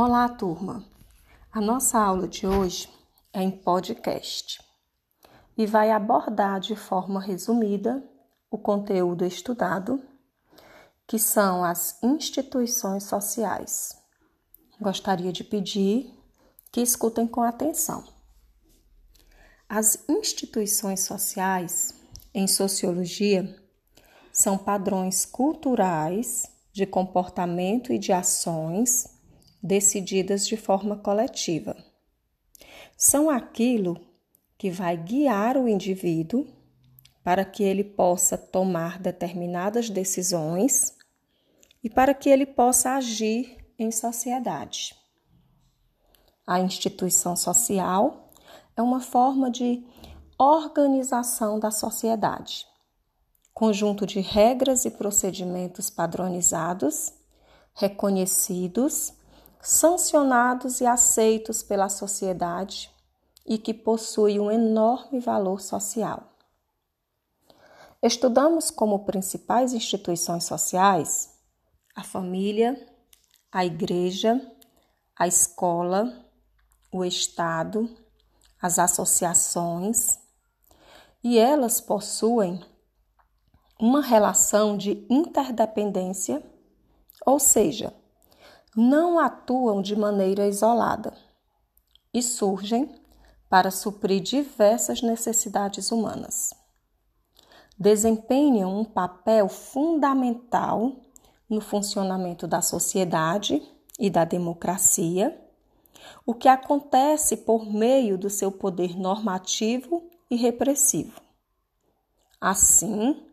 Olá, turma! A nossa aula de hoje é em podcast e vai abordar de forma resumida o conteúdo estudado, que são as instituições sociais. Gostaria de pedir que escutem com atenção. As instituições sociais, em sociologia, são padrões culturais de comportamento e de ações decididas de forma coletiva. São aquilo que vai guiar o indivíduo para que ele possa tomar determinadas decisões e para que ele possa agir em sociedade. A instituição social é uma forma de organização da sociedade, conjunto de regras e procedimentos padronizados, reconhecidos sancionados e aceitos pela sociedade e que possui um enorme valor social. Estudamos como principais instituições sociais a família, a igreja, a escola, o Estado, as associações, e elas possuem uma relação de interdependência, ou seja, não atuam de maneira isolada e surgem para suprir diversas necessidades humanas. Desempenham um papel fundamental no funcionamento da sociedade e da democracia, o que acontece por meio do seu poder normativo e repressivo. Assim,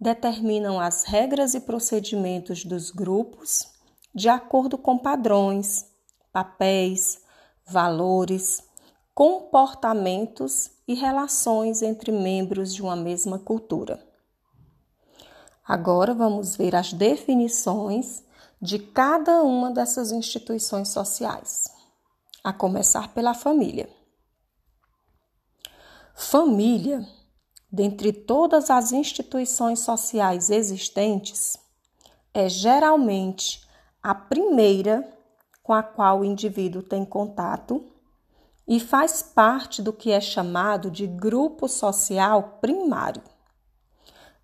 determinam as regras e procedimentos dos grupos de acordo com padrões, papéis, valores, comportamentos e relações entre membros de uma mesma cultura. Agora vamos ver as definições de cada uma dessas instituições sociais, a começar pela família. Família, dentre todas as instituições sociais existentes, é geralmente a primeira com a qual o indivíduo tem contato e faz parte do que é chamado de grupo social primário.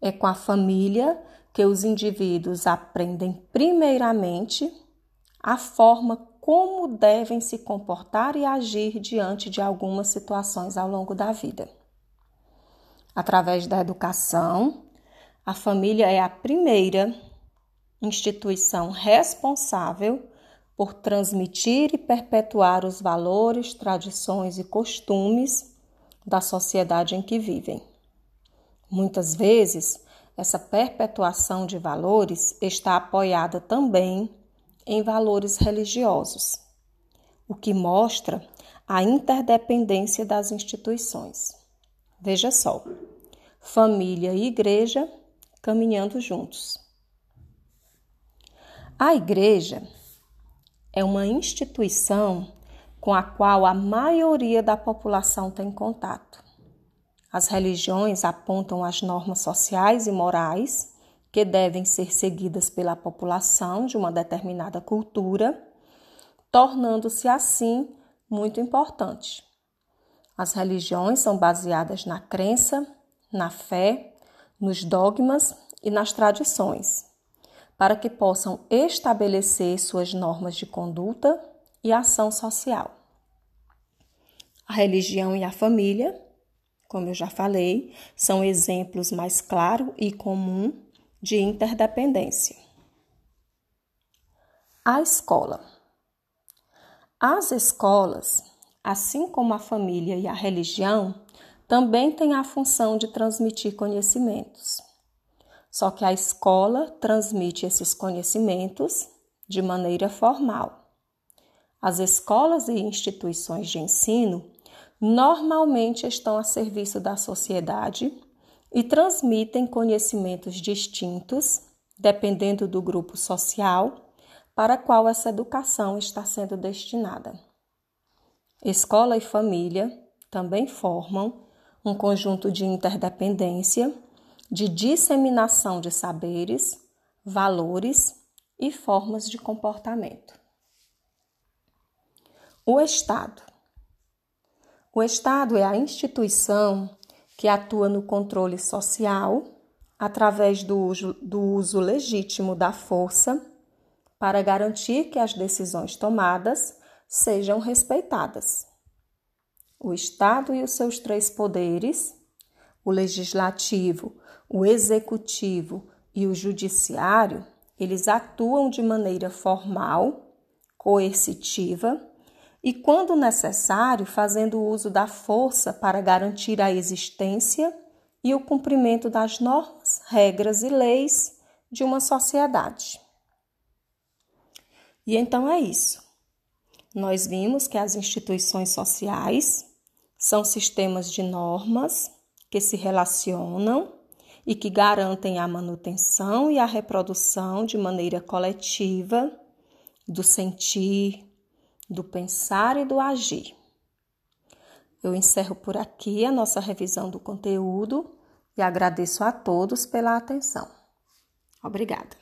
É com a família que os indivíduos aprendem, primeiramente, a forma como devem se comportar e agir diante de algumas situações ao longo da vida. Através da educação, a família é a primeira instituição responsável por transmitir e perpetuar os valores, tradições e costumes da sociedade em que vivem. Muitas vezes, essa perpetuação de valores está apoiada também em valores religiosos, o que mostra a interdependência das instituições. Veja só, família e igreja caminhando juntos. A igreja é uma instituição com a qual a maioria da população tem contato. As religiões apontam as normas sociais e morais que devem ser seguidas pela população de uma determinada cultura, tornando-se assim muito importante. As religiões são baseadas na crença, na fé, nos dogmas e nas tradições para que possam estabelecer suas normas de conduta e ação social. A religião e a família, como eu já falei, são exemplos mais claro e comum de interdependência. A escola. As escolas, assim como a família e a religião, também têm a função de transmitir conhecimentos. Só que a escola transmite esses conhecimentos de maneira formal. As escolas e instituições de ensino normalmente estão a serviço da sociedade e transmitem conhecimentos distintos, dependendo do grupo social para qual essa educação está sendo destinada. Escola e família também formam um conjunto de interdependência de disseminação de saberes, valores e formas de comportamento. O Estado. O Estado é a instituição que atua no controle social através do uso, do uso legítimo da força para garantir que as decisões tomadas sejam respeitadas. O Estado e os seus três poderes, o legislativo, o executivo e o judiciário, eles atuam de maneira formal, coercitiva e, quando necessário, fazendo uso da força para garantir a existência e o cumprimento das normas, regras e leis de uma sociedade. E então é isso. Nós vimos que as instituições sociais são sistemas de normas que se relacionam e que garantem a manutenção e a reprodução de maneira coletiva do sentir, do pensar e do agir. Eu encerro por aqui a nossa revisão do conteúdo e agradeço a todos pela atenção. Obrigada.